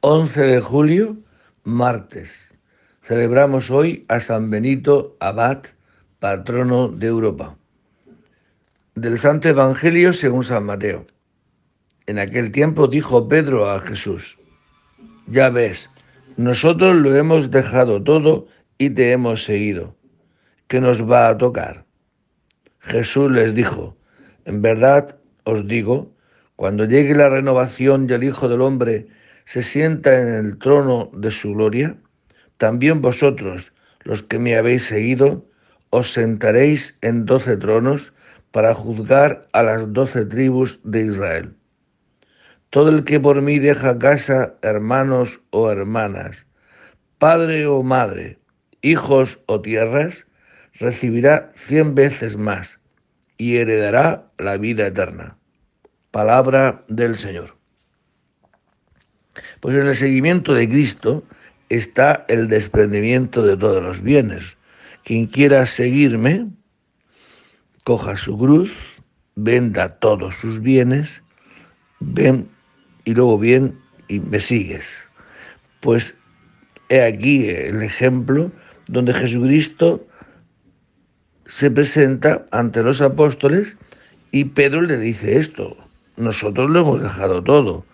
11 de julio, martes. Celebramos hoy a San Benito Abad, patrono de Europa. Del Santo Evangelio según San Mateo. En aquel tiempo dijo Pedro a Jesús, ya ves, nosotros lo hemos dejado todo y te hemos seguido. ¿Qué nos va a tocar? Jesús les dijo, en verdad os digo, cuando llegue la renovación y el Hijo del Hombre se sienta en el trono de su gloria, también vosotros, los que me habéis seguido, os sentaréis en doce tronos para juzgar a las doce tribus de Israel. Todo el que por mí deja casa, hermanos o hermanas, padre o madre, hijos o tierras, recibirá cien veces más y heredará la vida eterna. Palabra del Señor. Pues en el seguimiento de Cristo está el desprendimiento de todos los bienes. Quien quiera seguirme, coja su cruz, venda todos sus bienes, ven y luego bien y me sigues. Pues he aquí el ejemplo donde Jesucristo se presenta ante los apóstoles y Pedro le dice esto, nosotros lo hemos dejado todo.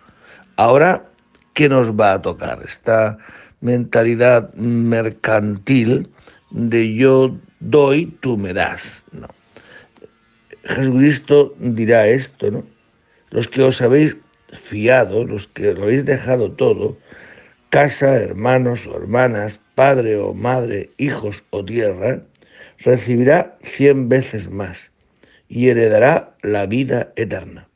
Ahora ¿qué nos va a tocar? Esta mentalidad mercantil de yo doy, tú me das. No. Jesucristo dirá esto, ¿no? Los que os habéis fiado, los que lo habéis dejado todo, casa, hermanos o hermanas, padre o madre, hijos o tierra, recibirá cien veces más y heredará la vida eterna.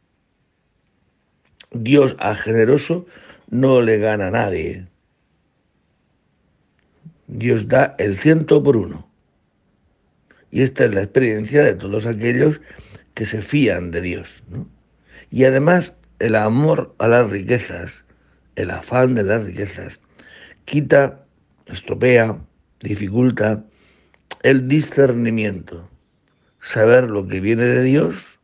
Dios a generoso no le gana a nadie. Dios da el ciento por uno. Y esta es la experiencia de todos aquellos que se fían de Dios. Y además el amor a las riquezas, el afán de las riquezas, quita, estropea, dificulta el discernimiento, saber lo que viene de Dios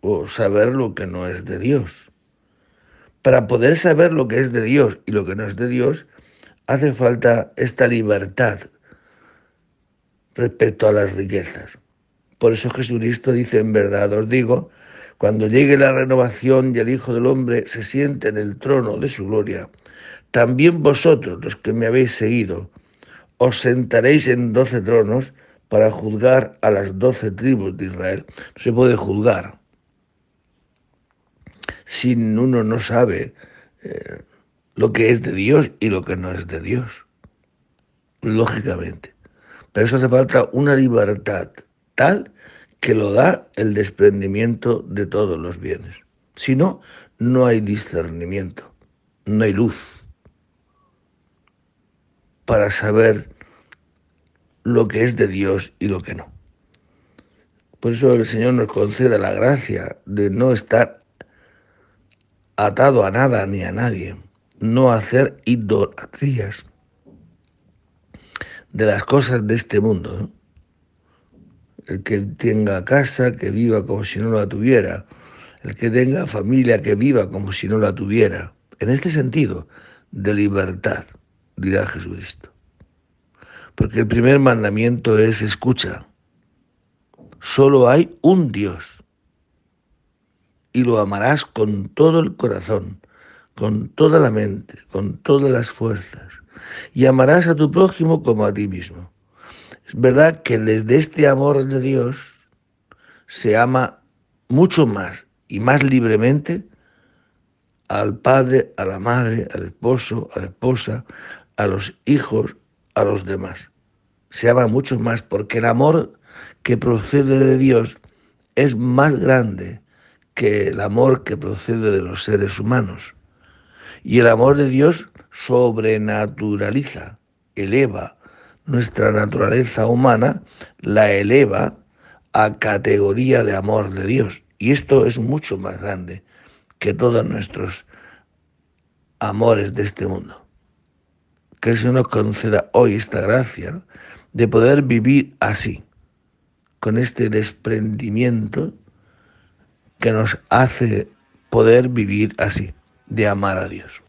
o saber lo que no es de Dios. Para poder saber lo que es de Dios y lo que no es de Dios, hace falta esta libertad respecto a las riquezas. Por eso Jesucristo dice, en verdad os digo, cuando llegue la renovación y el Hijo del Hombre se siente en el trono de su gloria, también vosotros, los que me habéis seguido, os sentaréis en doce tronos para juzgar a las doce tribus de Israel. No se puede juzgar si uno no sabe eh, lo que es de Dios y lo que no es de Dios. Lógicamente. Pero eso hace falta una libertad tal que lo da el desprendimiento de todos los bienes. Si no, no hay discernimiento, no hay luz para saber lo que es de Dios y lo que no. Por eso el Señor nos concede la gracia de no estar atado a nada ni a nadie, no hacer idolatrías de las cosas de este mundo. El que tenga casa, que viva como si no la tuviera. El que tenga familia, que viva como si no la tuviera. En este sentido, de libertad, dirá Jesucristo. Porque el primer mandamiento es escucha. Solo hay un Dios y lo amarás con todo el corazón, con toda la mente, con todas las fuerzas, y amarás a tu prójimo como a ti mismo. Es verdad que desde este amor de Dios se ama mucho más y más libremente al padre, a la madre, al esposo, a la esposa, a los hijos, a los demás. Se ama mucho más porque el amor que procede de Dios es más grande, que el amor que procede de los seres humanos. Y el amor de Dios sobrenaturaliza, eleva nuestra naturaleza humana, la eleva a categoría de amor de Dios. Y esto es mucho más grande que todos nuestros amores de este mundo. Que el Señor nos conceda hoy esta gracia de poder vivir así, con este desprendimiento que nos hace poder vivir así, de amar a Dios.